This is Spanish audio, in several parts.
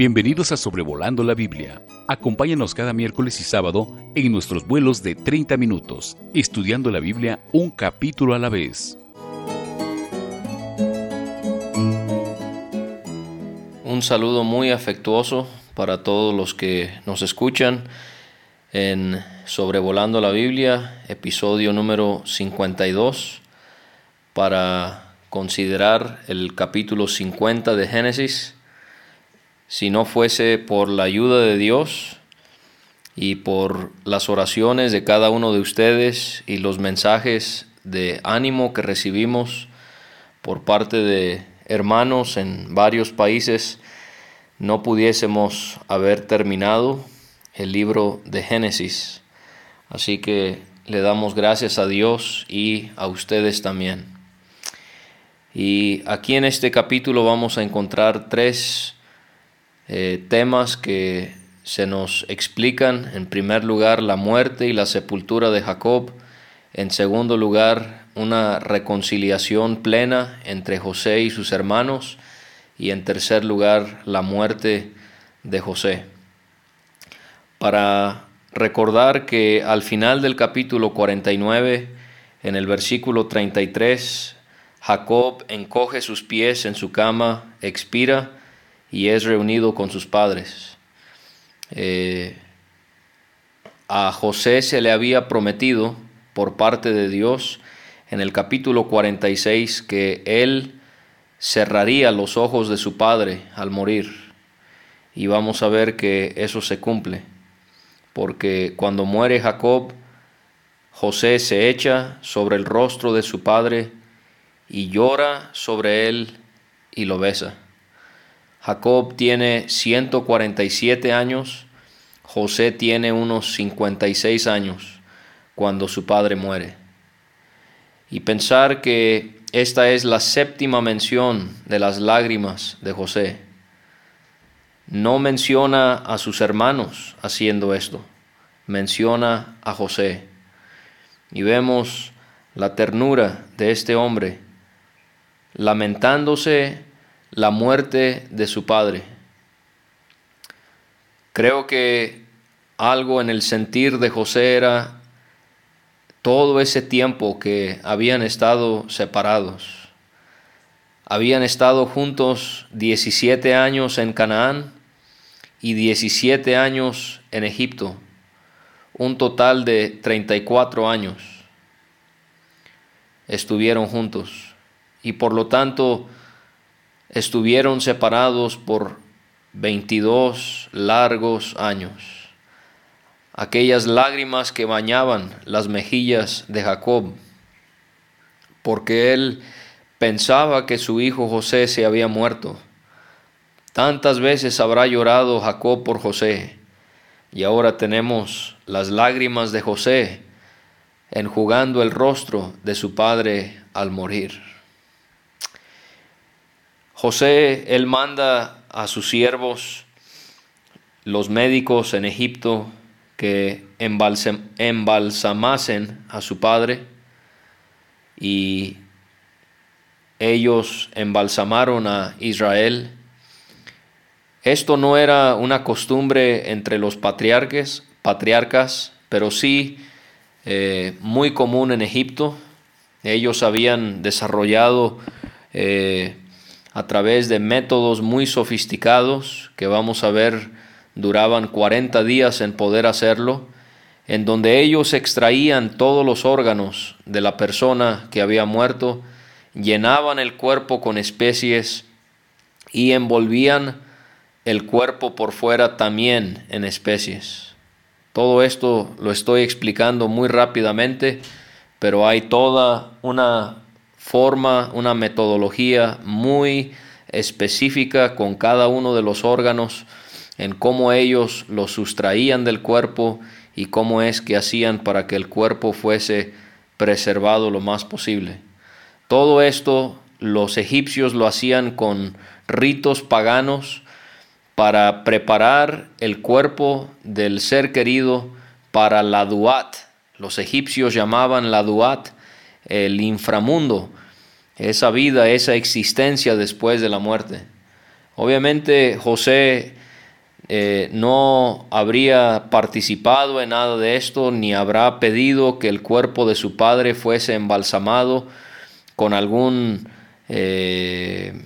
Bienvenidos a Sobrevolando la Biblia. Acompáñanos cada miércoles y sábado en nuestros vuelos de 30 minutos, estudiando la Biblia un capítulo a la vez. Un saludo muy afectuoso para todos los que nos escuchan en Sobrevolando la Biblia, episodio número 52, para considerar el capítulo 50 de Génesis si no fuese por la ayuda de Dios y por las oraciones de cada uno de ustedes y los mensajes de ánimo que recibimos por parte de hermanos en varios países, no pudiésemos haber terminado el libro de Génesis. Así que le damos gracias a Dios y a ustedes también. Y aquí en este capítulo vamos a encontrar tres eh, temas que se nos explican. En primer lugar, la muerte y la sepultura de Jacob. En segundo lugar, una reconciliación plena entre José y sus hermanos. Y en tercer lugar, la muerte de José. Para recordar que al final del capítulo 49, en el versículo 33, Jacob encoge sus pies en su cama, expira, y es reunido con sus padres. Eh, a José se le había prometido por parte de Dios en el capítulo 46 que él cerraría los ojos de su padre al morir. Y vamos a ver que eso se cumple, porque cuando muere Jacob, José se echa sobre el rostro de su padre y llora sobre él y lo besa. Jacob tiene 147 años, José tiene unos 56 años cuando su padre muere. Y pensar que esta es la séptima mención de las lágrimas de José. No menciona a sus hermanos haciendo esto, menciona a José. Y vemos la ternura de este hombre, lamentándose la muerte de su padre. Creo que algo en el sentir de José era todo ese tiempo que habían estado separados. Habían estado juntos 17 años en Canaán y 17 años en Egipto, un total de 34 años estuvieron juntos y por lo tanto estuvieron separados por 22 largos años. Aquellas lágrimas que bañaban las mejillas de Jacob, porque él pensaba que su hijo José se había muerto. Tantas veces habrá llorado Jacob por José, y ahora tenemos las lágrimas de José enjugando el rostro de su padre al morir. José, él manda a sus siervos, los médicos en Egipto, que embalsamasen a su padre y ellos embalsamaron a Israel. Esto no era una costumbre entre los patriarcas, patriarcas pero sí eh, muy común en Egipto. Ellos habían desarrollado eh, a través de métodos muy sofisticados que vamos a ver duraban 40 días en poder hacerlo, en donde ellos extraían todos los órganos de la persona que había muerto, llenaban el cuerpo con especies y envolvían el cuerpo por fuera también en especies. Todo esto lo estoy explicando muy rápidamente, pero hay toda una forma, una metodología muy específica con cada uno de los órganos, en cómo ellos los sustraían del cuerpo y cómo es que hacían para que el cuerpo fuese preservado lo más posible. Todo esto los egipcios lo hacían con ritos paganos para preparar el cuerpo del ser querido para la duat. Los egipcios llamaban la duat el inframundo, esa vida, esa existencia después de la muerte. Obviamente José eh, no habría participado en nada de esto, ni habrá pedido que el cuerpo de su padre fuese embalsamado con algún, eh,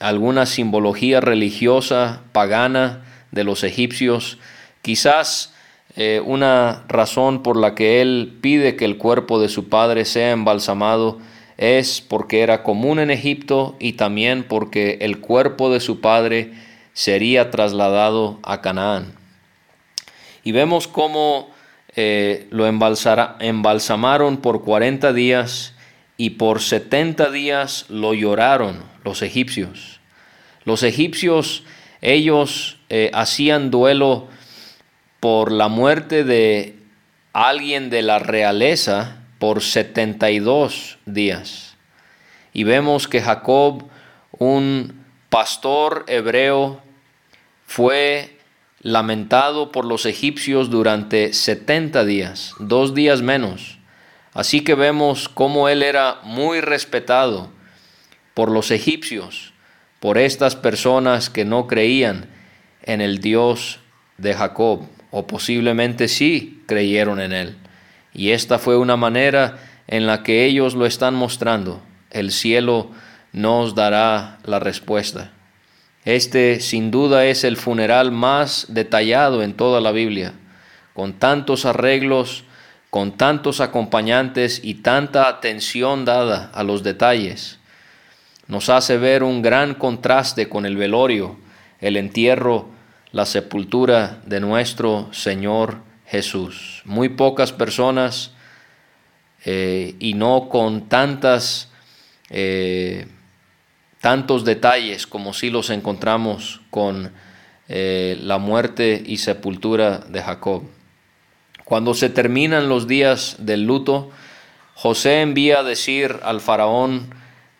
alguna simbología religiosa pagana de los egipcios. Quizás eh, una razón por la que él pide que el cuerpo de su padre sea embalsamado es porque era común en Egipto y también porque el cuerpo de su padre sería trasladado a Canaán. Y vemos cómo eh, lo embalsamaron por 40 días y por 70 días lo lloraron los egipcios. Los egipcios, ellos eh, hacían duelo por la muerte de alguien de la realeza por 72 días. Y vemos que Jacob, un pastor hebreo, fue lamentado por los egipcios durante 70 días, dos días menos. Así que vemos cómo él era muy respetado por los egipcios, por estas personas que no creían en el Dios de Jacob, o posiblemente sí creyeron en él. Y esta fue una manera en la que ellos lo están mostrando. El cielo nos dará la respuesta. Este sin duda es el funeral más detallado en toda la Biblia, con tantos arreglos, con tantos acompañantes y tanta atención dada a los detalles. Nos hace ver un gran contraste con el velorio, el entierro, la sepultura de nuestro Señor Jesús. Muy pocas personas eh, y no con tantas eh, tantos detalles como si los encontramos con eh, la muerte y sepultura de Jacob. Cuando se terminan los días del luto, José envía a decir al faraón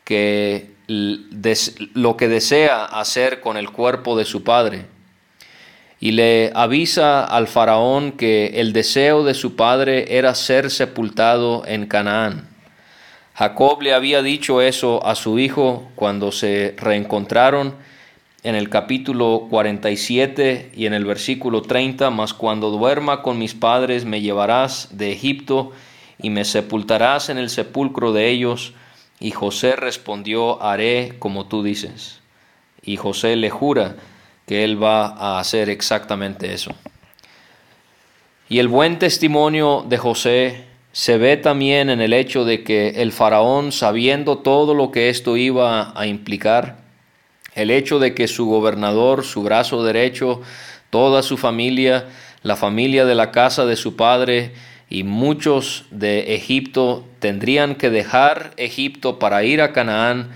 que lo que desea hacer con el cuerpo de su padre y le avisa al faraón que el deseo de su padre era ser sepultado en Canaán. Jacob le había dicho eso a su hijo cuando se reencontraron en el capítulo 47 y en el versículo 30, mas cuando duerma con mis padres me llevarás de Egipto y me sepultarás en el sepulcro de ellos. Y José respondió, haré como tú dices. Y José le jura que él va a hacer exactamente eso. Y el buen testimonio de José se ve también en el hecho de que el faraón, sabiendo todo lo que esto iba a implicar, el hecho de que su gobernador, su brazo derecho, toda su familia, la familia de la casa de su padre y muchos de Egipto tendrían que dejar Egipto para ir a Canaán,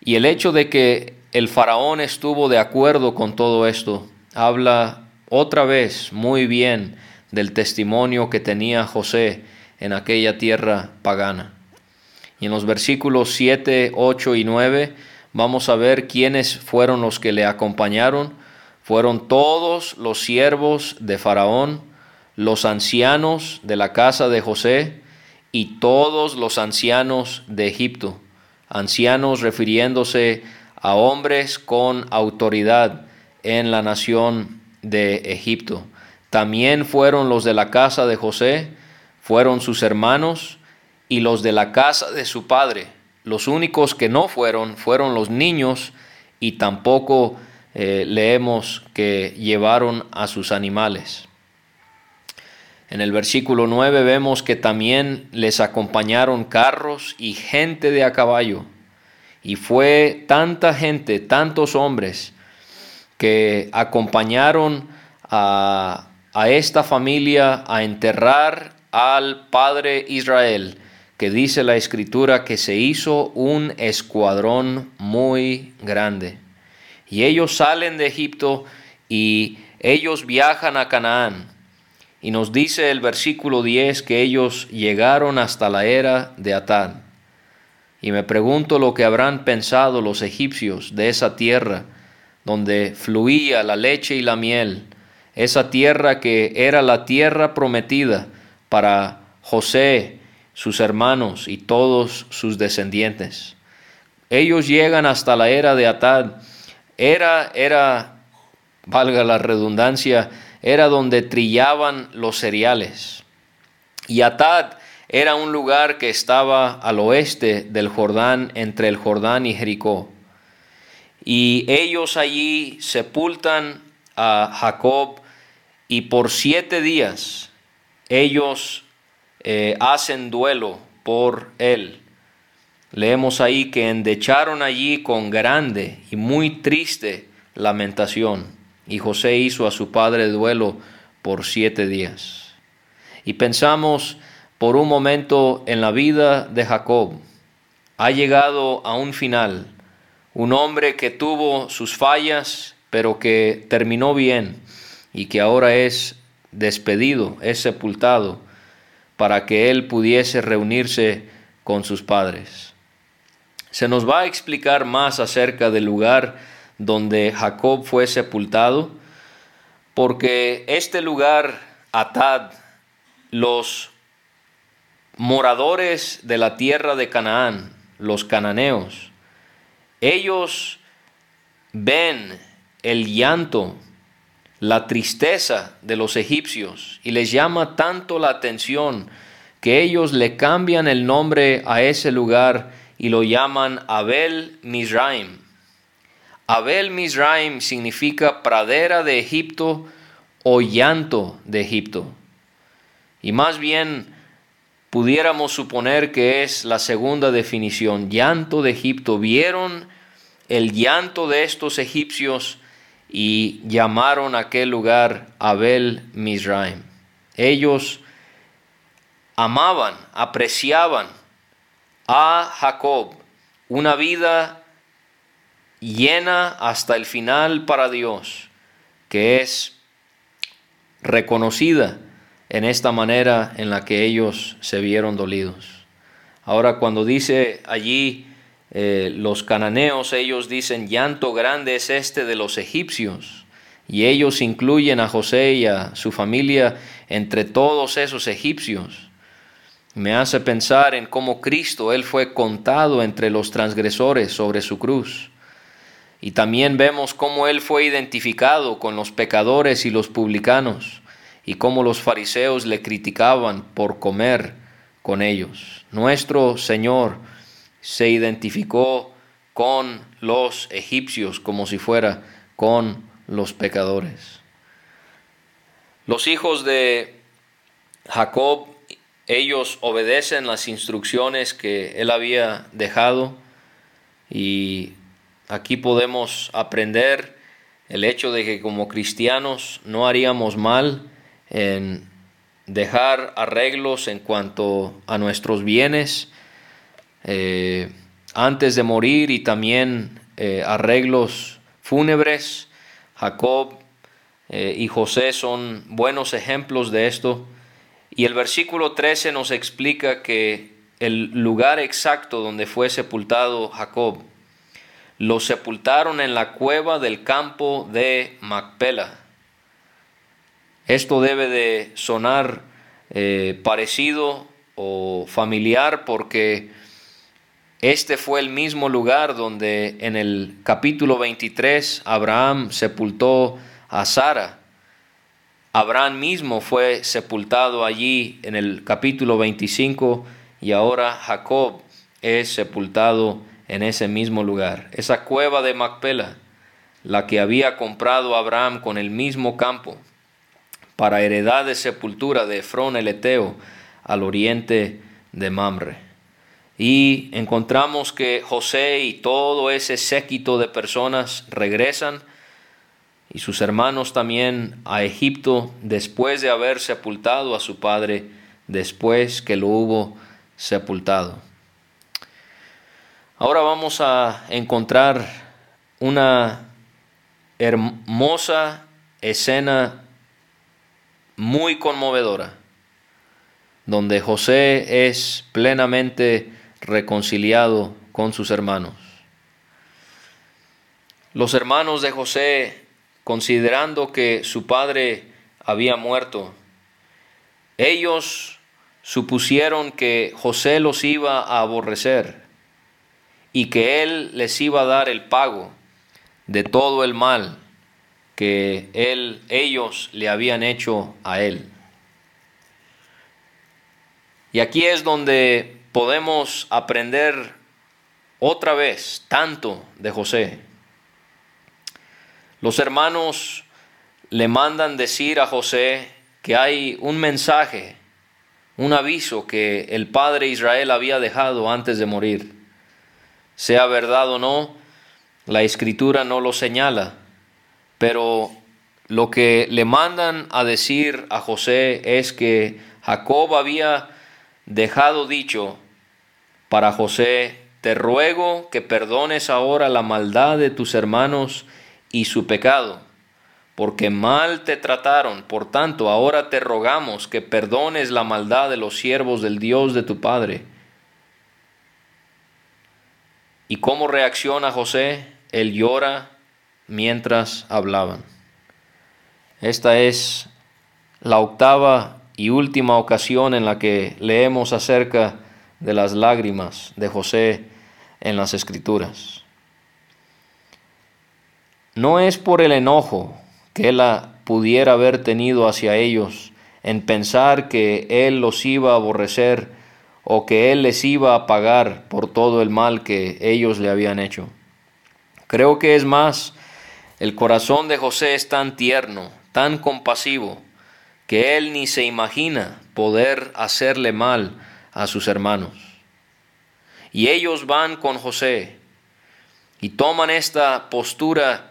y el hecho de que el faraón estuvo de acuerdo con todo esto, habla otra vez muy bien del testimonio que tenía José en aquella tierra pagana. Y en los versículos 7, 8 y 9 vamos a ver quiénes fueron los que le acompañaron. Fueron todos los siervos de Faraón, los ancianos de la casa de José y todos los ancianos de Egipto. Ancianos refiriéndose hombres con autoridad en la nación de Egipto. También fueron los de la casa de José, fueron sus hermanos y los de la casa de su padre. Los únicos que no fueron fueron los niños y tampoco eh, leemos que llevaron a sus animales. En el versículo 9 vemos que también les acompañaron carros y gente de a caballo. Y fue tanta gente, tantos hombres, que acompañaron a, esta familia a enterrar al padre Israel, que dice la escritura que se hizo un escuadrón muy grande. Y ellos salen de Egipto y ellos viajan a Canaán. Y nos dice el versículo 10 que ellos llegaron hasta la era de Atán. Y me pregunto lo que habrán pensado los egipcios de esa tierra donde fluía la leche y la miel, esa tierra que era la tierra prometida, para José, sus hermanos y todos sus descendientes. Ellos llegan hasta la era de Atad. Era, era valga la redundancia, era donde trillaban los cereales. Y Atad era un lugar que estaba al oeste del Jordán, entre el Jordán y Jericó. Y ellos allí sepultan a Jacob y por siete días ellos eh, hacen duelo por él. Leemos ahí que endecharon allí con grande y muy triste lamentación, y José hizo a su padre duelo por siete días. Y pensamos por un momento en la vida de Jacob. Ha llegado a un final, un hombre que tuvo sus fallas, pero que terminó bien y que ahora es despedido, es sepultado, para que él pudiese reunirse con sus padres. Se nos va a explicar más acerca del lugar donde Jacob fue sepultado, porque este lugar, Atad, los moradores de la tierra de Canaán, los cananeos, ellos ven el llanto, la tristeza de los egipcios y les llama tanto la atención que ellos le cambian el nombre a ese lugar y lo llaman Abel Mizraim. Abel Mizraim significa pradera de Egipto o llanto de Egipto. Y más bien pudiéramos suponer que es la segunda definición, llanto de Egipto. Vieron el llanto de estos egipcios y llamaron aquel lugar Abel Mizraim. Ellos amaban, apreciaban a Jacob, una vida llena hasta el final para Dios, que es reconocida en esta manera en la que ellos se vieron dolidos. Ahora cuando dice allí eh, los cananeos, ellos dicen, llanto grande es este de los egipcios, y ellos incluyen a José y a su familia entre todos esos egipcios. Me hace pensar en cómo Cristo, Él fue contado entre los transgresores sobre su cruz. Y también vemos cómo Él fue identificado con los pecadores y los publicanos, y cómo los fariseos le criticaban por comer con ellos. Nuestro Señor se identificó con los egipcios como si fuera con los pecadores. Los hijos de Jacob ellos obedecen las instrucciones que él había dejado y aquí podemos aprender el hecho de que como cristianos no haríamos mal en dejar arreglos en cuanto a nuestros bienes eh, antes de morir y también eh, arreglos fúnebres. Jacob eh, y José son buenos ejemplos de esto. Y el versículo 13 nos explica que el lugar exacto donde fue sepultado Jacob, lo sepultaron en la cueva del campo de Macpela. Esto debe de sonar eh, parecido o familiar porque este fue el mismo lugar donde en el capítulo 23 Abraham sepultó a Sara Abraham mismo fue sepultado allí en el capítulo 25 y ahora Jacob es sepultado en ese mismo lugar. Esa cueva de Macpela, la que había comprado Abraham con el mismo campo para heredad de sepultura de Efrón el Eteo al oriente de Mamre. Y encontramos que José y todo ese séquito de personas regresan y sus hermanos también a Egipto después de haber sepultado a su padre, después que lo hubo sepultado. Ahora vamos a encontrar una hermosa escena muy conmovedora, donde José es plenamente reconciliado con sus hermanos. Los hermanos de José considerando que su padre había muerto. Ellos supusieron que José los iba a aborrecer y que él les iba a dar el pago de todo el mal que él, ellos le habían hecho a él. Y aquí es donde podemos aprender otra vez tanto de José. Los hermanos le mandan decir a José que hay un mensaje, un aviso que el padre Israel había dejado antes de morir. Sea verdad o no, la escritura no lo señala, pero lo que le mandan a decir a José es que Jacob había dejado dicho para José, te ruego que perdones ahora la maldad de tus hermanos y su pecado, porque mal te trataron, por tanto ahora te rogamos que perdones la maldad de los siervos del Dios de tu Padre. ¿Y cómo reacciona José? Él llora mientras hablaban. Esta es la octava y última ocasión en la que leemos acerca de las lágrimas de José en las escrituras. No es por el enojo que él pudiera haber tenido hacia ellos en pensar que él los iba a aborrecer o que él les iba a pagar por todo el mal que ellos le habían hecho. Creo que es más, el corazón de José es tan tierno, tan compasivo, que él ni se imagina poder hacerle mal a sus hermanos. Y ellos van con José y toman esta postura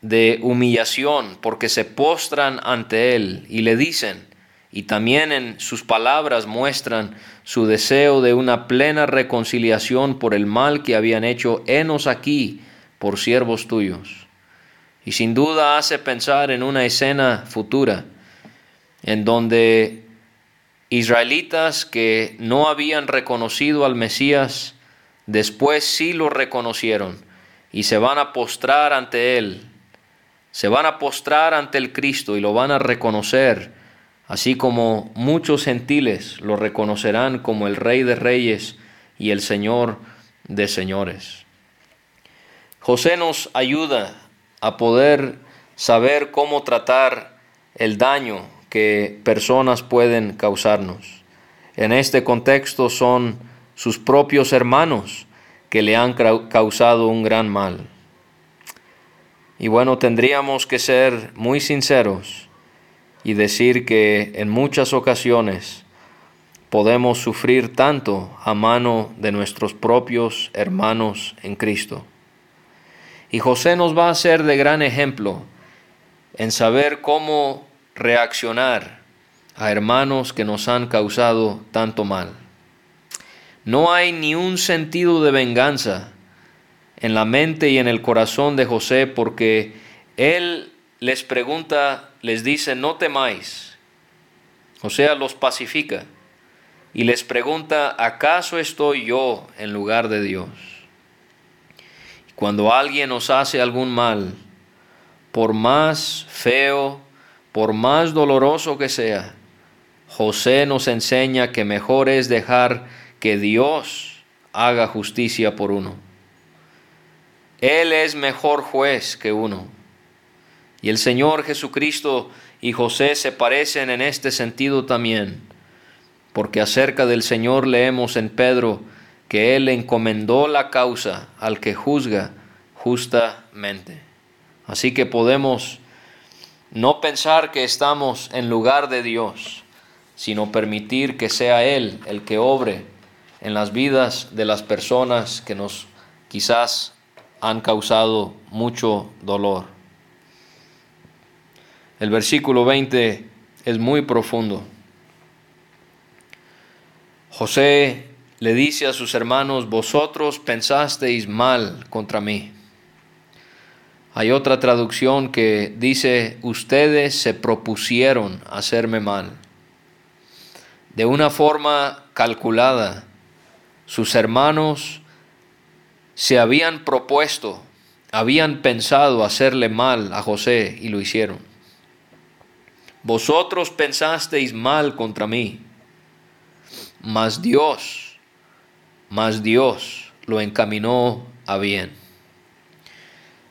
de humillación porque se postran ante él y le dicen, y también en sus palabras muestran su deseo de una plena reconciliación por el mal que habían hecho enos aquí por siervos tuyos. Y sin duda hace pensar en una escena futura en donde israelitas que no habían reconocido al Mesías, después sí lo reconocieron y se van a postrar ante Él, se van a postrar ante el Cristo y lo van a reconocer, así como muchos gentiles lo reconocerán como el Rey de Reyes y el Señor de Señores. José nos ayuda a poder saber cómo tratar el daño que personas pueden causarnos. En este contexto son sus propios hermanos que le han causado un gran mal. Y bueno, tendríamos que ser muy sinceros y decir que en muchas ocasiones podemos sufrir tanto a mano de nuestros propios hermanos en Cristo. Y José nos va a ser de gran ejemplo en saber cómo reaccionar a hermanos que nos han causado tanto mal. No hay ni un sentido de venganza en la mente y en el corazón de José porque él les pregunta, les dice, no temáis. O sea, los pacifica y les pregunta, ¿acaso estoy yo en lugar de Dios? Cuando alguien nos hace algún mal, por más feo, por más doloroso que sea, José nos enseña que mejor es dejar que Dios haga justicia por uno. Él es mejor juez que uno. Y el Señor Jesucristo y José se parecen en este sentido también, porque acerca del Señor leemos en Pedro, que Él encomendó la causa al que juzga justamente. Así que podemos no pensar que estamos en lugar de Dios, sino permitir que sea Él el que obre en las vidas de las personas que nos quizás han causado mucho dolor. El versículo 20 es muy profundo. José le dice a sus hermanos, vosotros pensasteis mal contra mí. Hay otra traducción que dice, ustedes se propusieron hacerme mal. De una forma calculada, sus hermanos se habían propuesto, habían pensado hacerle mal a José y lo hicieron. Vosotros pensasteis mal contra mí, mas Dios mas Dios lo encaminó a bien.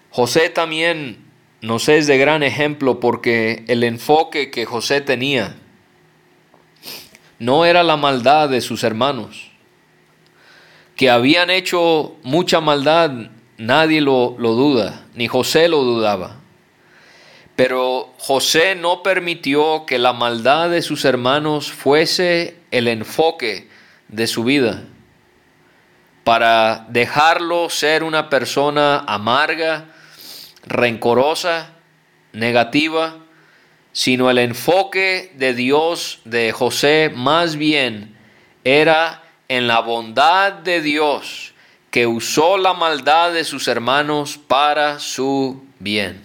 José también nos es de gran ejemplo porque el enfoque que José tenía no era la maldad de sus hermanos, que habían hecho mucha maldad, nadie lo, lo duda, ni José lo dudaba. Pero José no permitió que la maldad de sus hermanos fuese el enfoque de su vida, para dejarlo ser una persona amarga, rencorosa, negativa, sino el enfoque de Dios de José más bien era en la bondad de Dios que usó la maldad de sus hermanos para su bien.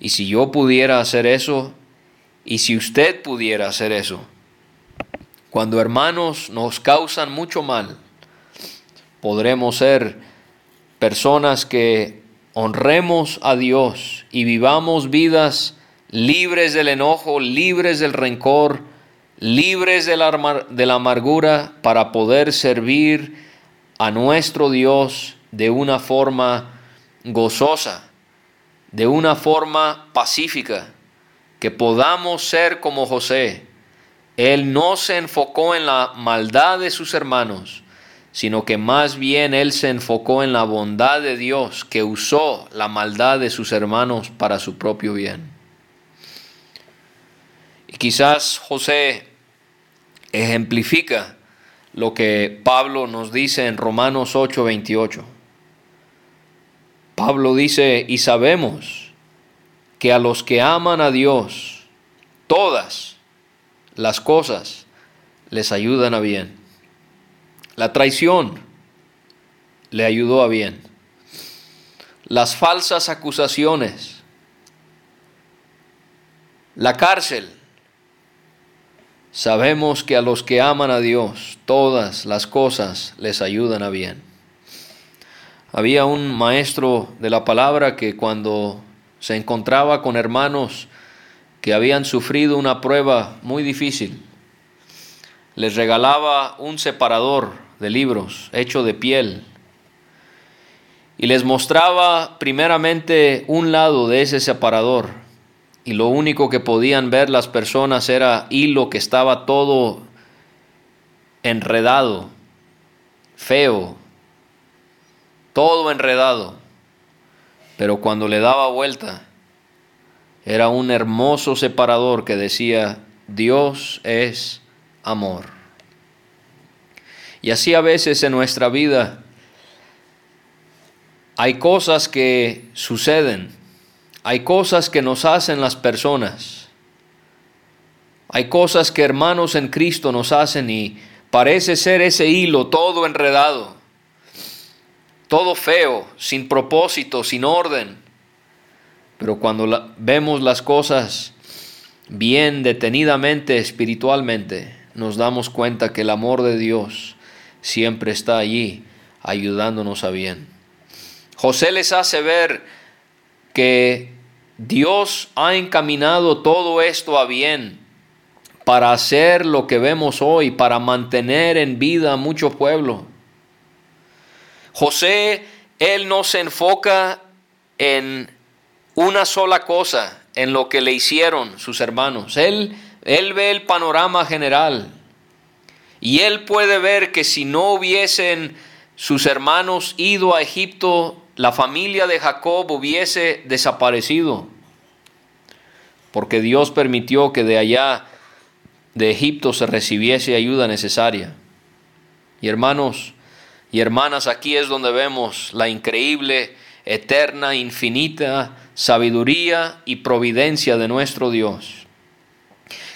Y si yo pudiera hacer eso, y si usted pudiera hacer eso, cuando hermanos nos causan mucho mal, podremos ser personas que honremos a Dios y vivamos vidas libres del enojo, libres del rencor, libres de la, amargura para poder servir a nuestro Dios de una forma gozosa, de una forma pacífica, que podamos ser como José. Él no se enfocó en la maldad de sus hermanos, sino que más bien él se enfocó en la bondad de Dios que usó la maldad de sus hermanos para su propio bien. Y quizás José ejemplifica lo que Pablo nos dice en Romanos 8:28. Pablo dice, y sabemos que a los que aman a Dios, todas las cosas les ayudan a bien la traición le ayudó a bien. Las falsas acusaciones, la cárcel. Sabemos que a los que aman a Dios, todas las cosas les ayudan a bien. Había un maestro de la palabra que cuando se encontraba con hermanos que habían sufrido una prueba muy difícil, les regalaba un separador de libros hecho de piel. Y les mostraba primeramente un lado de ese separador. Y lo único que podían ver las personas era hilo que estaba todo enredado, feo, todo enredado. Pero cuando le daba vuelta, era un hermoso separador que decía, Dios es amor. Y así a veces en nuestra vida hay cosas que suceden, hay cosas que nos hacen las personas, hay cosas que hermanos en Cristo nos hacen y parece ser ese hilo todo enredado, todo feo, sin propósito, sin orden. Pero cuando vemos las cosas bien detenidamente espiritualmente, nos damos cuenta que el amor de Dios siempre está allí ayudándonos a bien. José les hace ver que Dios ha encaminado todo esto a bien para hacer lo que vemos hoy, para mantener en vida a mucho pueblo. José, él no se enfoca en una sola cosa, en lo que le hicieron sus hermanos. Él, él ve el panorama general. Y él puede ver que si no hubiesen sus hermanos ido a Egipto, la familia de Jacob hubiese desaparecido. Porque Dios permitió que de allá, de Egipto, se recibiese ayuda necesaria. Y hermanos y hermanas, aquí es donde vemos la increíble, eterna, infinita sabiduría y providencia de nuestro Dios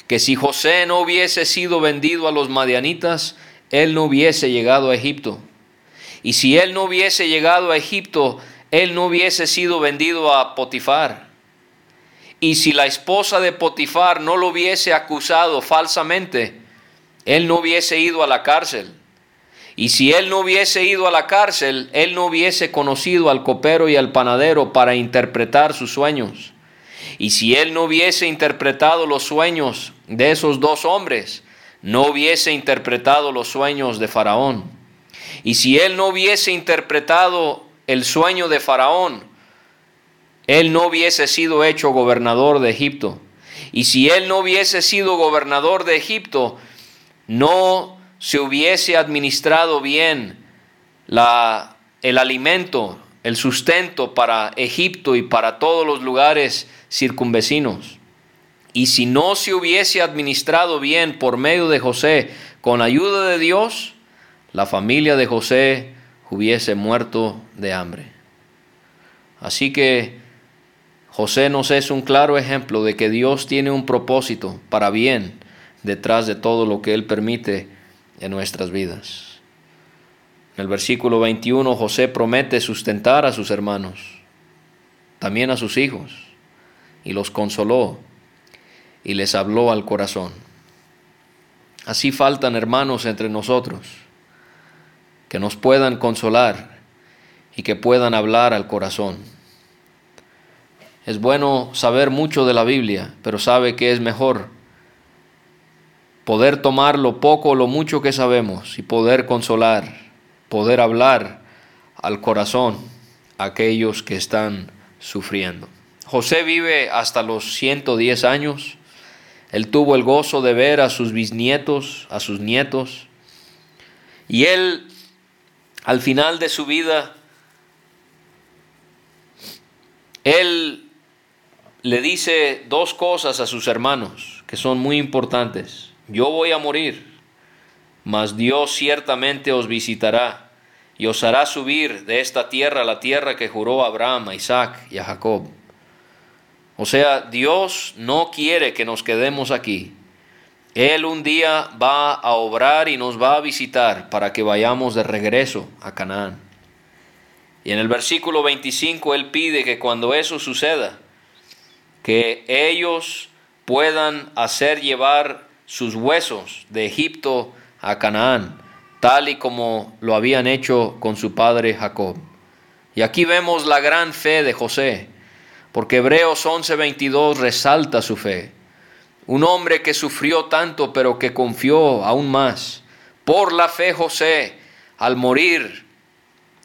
que si José no hubiese sido vendido a los madianitas, él no hubiese llegado a Egipto. Y si él no hubiese llegado a Egipto, él no hubiese sido vendido a Potifar. Y si la esposa de Potifar no lo hubiese acusado falsamente, él no hubiese ido a la cárcel. Y si él no hubiese ido a la cárcel, él no hubiese conocido al copero y al panadero para interpretar sus sueños. Y si él no hubiese interpretado los sueños de esos dos hombres, no hubiese interpretado los sueños de Faraón. Y si él no hubiese interpretado el sueño de Faraón, él no hubiese sido hecho gobernador de Egipto. Y si él no hubiese sido gobernador de Egipto, no se hubiese administrado bien el alimento, el sustento para Egipto y para todos los lugares circunvecinos. Y si no se hubiese administrado bien por medio de José, con ayuda de Dios, la familia de José hubiese muerto de hambre. Así que José nos es un claro ejemplo de que Dios tiene un propósito para bien detrás de todo lo que Él permite en nuestras vidas. En el versículo 21 José promete sustentar a sus hermanos, también a sus hijos, y los consoló y les habló al corazón. Así faltan hermanos entre nosotros que nos puedan consolar y que puedan hablar al corazón. Es bueno saber mucho de la Biblia, pero sabe que es mejor poder tomar lo poco o lo mucho que sabemos y poder consolar, poder hablar al corazón a aquellos que están sufriendo. José vive hasta los 110 años. Él tuvo el gozo de ver a sus bisnietos, a sus nietos. Y él, al final de su vida, él le dice dos cosas a sus hermanos que son muy importantes. Yo voy a morir, mas Dios ciertamente os visitará y os hará subir de esta tierra a la tierra que juró a Abraham, a Isaac y a Jacob. O sea, Dios no quiere que nos quedemos aquí. Él un día va a obrar y nos va a visitar para que vayamos de regreso a Canaán. Y en el versículo 25 Él pide que cuando eso suceda, que ellos puedan hacer llevar sus huesos de Egipto a Canaán, tal y como lo habían hecho con su padre Jacob. Y aquí vemos la gran fe de José, porque Hebreos 11:22 resalta su fe. Un hombre que sufrió tanto, pero que confió aún más. Por la fe José, al morir,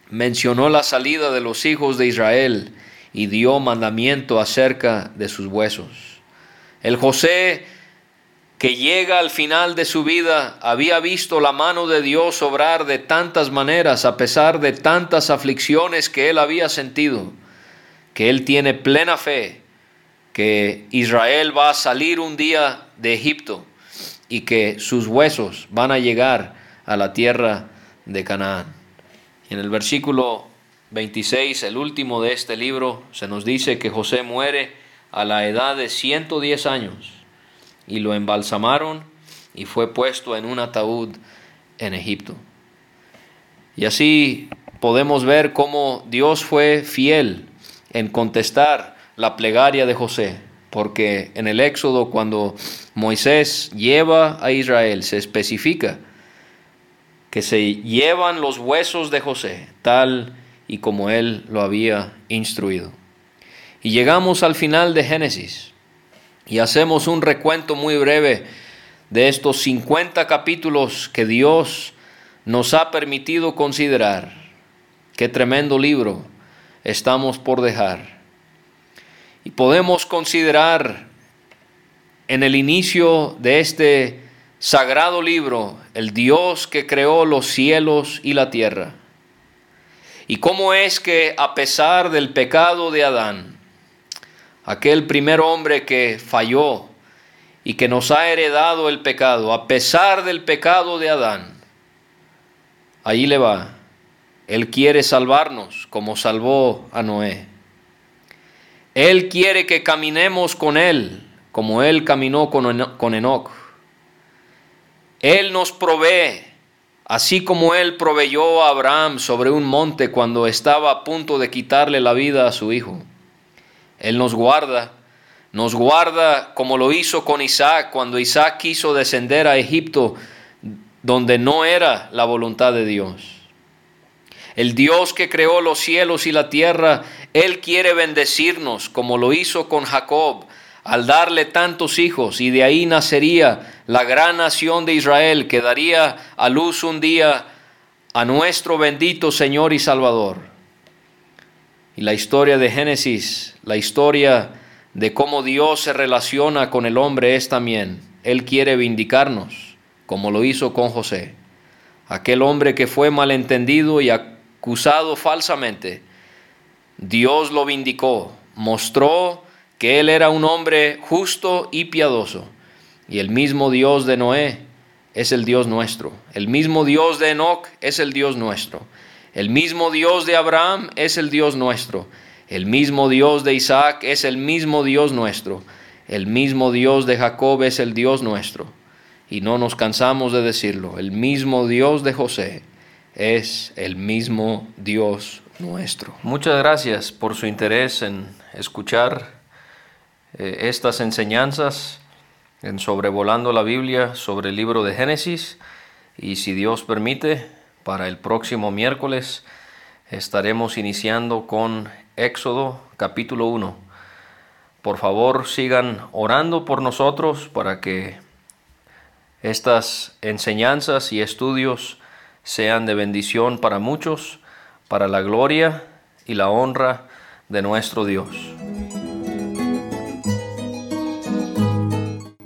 mencionó la salida de los hijos de Israel y dio mandamiento acerca de sus huesos. El José que llega al final de su vida había visto la mano de Dios obrar de tantas maneras a pesar de tantas aflicciones que él había sentido, que él tiene plena fe que Israel va a salir un día de Egipto y que sus huesos van a llegar a la tierra de Canaán. En el versículo 26, el último de este libro, se nos dice que José muere a la edad de 110 años y lo embalsamaron y fue puesto en un ataúd en Egipto. Y así podemos ver cómo Dios fue fiel en contestar la plegaria de José, porque en el Éxodo cuando Moisés lleva a Israel se especifica que se llevan los huesos de José, tal y como él lo había instruido. Y llegamos al final de Génesis y hacemos un recuento muy breve de estos 50 capítulos que Dios nos ha permitido considerar. Qué tremendo libro estamos por dejar. Y podemos considerar en el inicio de este sagrado libro el Dios que creó los cielos y la tierra y cómo es que a pesar del pecado de Adán, aquel primer hombre que falló y que nos ha heredado el pecado, a pesar del pecado de Adán, ahí le va. Él quiere salvarnos como salvó a Noé. Él quiere que caminemos con Él como Él caminó con Enoch. Él nos provee Así como Él proveyó a Abraham sobre un monte cuando estaba a punto de quitarle la vida a su hijo. Él nos guarda, nos guarda como lo hizo con Isaac cuando Isaac quiso descender a Egipto donde no era la voluntad de Dios. El Dios que creó los cielos y la tierra, Él quiere bendecirnos como lo hizo con Jacob al darle tantos hijos y de ahí nacería la gran nación de Israel que daría a luz un día a nuestro bendito Señor y Salvador. Y la historia de Génesis, la historia de cómo Dios se relaciona con el hombre es también, Él quiere vindicarnos, como lo hizo con José. Aquel hombre que fue malentendido y acusado falsamente, Dios lo vindicó, mostró que Él era un hombre justo y piadoso. Y el mismo Dios de Noé es el Dios nuestro. El mismo Dios de Enoch es el Dios nuestro. El mismo Dios de Abraham es el Dios nuestro. El mismo Dios de Isaac es el mismo Dios nuestro. El mismo Dios de Jacob es el Dios nuestro. Y no nos cansamos de decirlo. El mismo Dios de José es el mismo Dios nuestro. Muchas gracias por su interés en escuchar eh, estas enseñanzas en sobrevolando la Biblia sobre el libro de Génesis. Y si Dios permite, para el próximo miércoles estaremos iniciando con Éxodo capítulo 1. Por favor sigan orando por nosotros para que estas enseñanzas y estudios sean de bendición para muchos, para la gloria y la honra de nuestro Dios.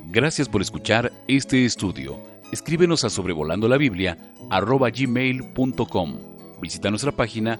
Gracias por escuchar este estudio. Escríbenos a sobrevolando la Biblia. Visita nuestra página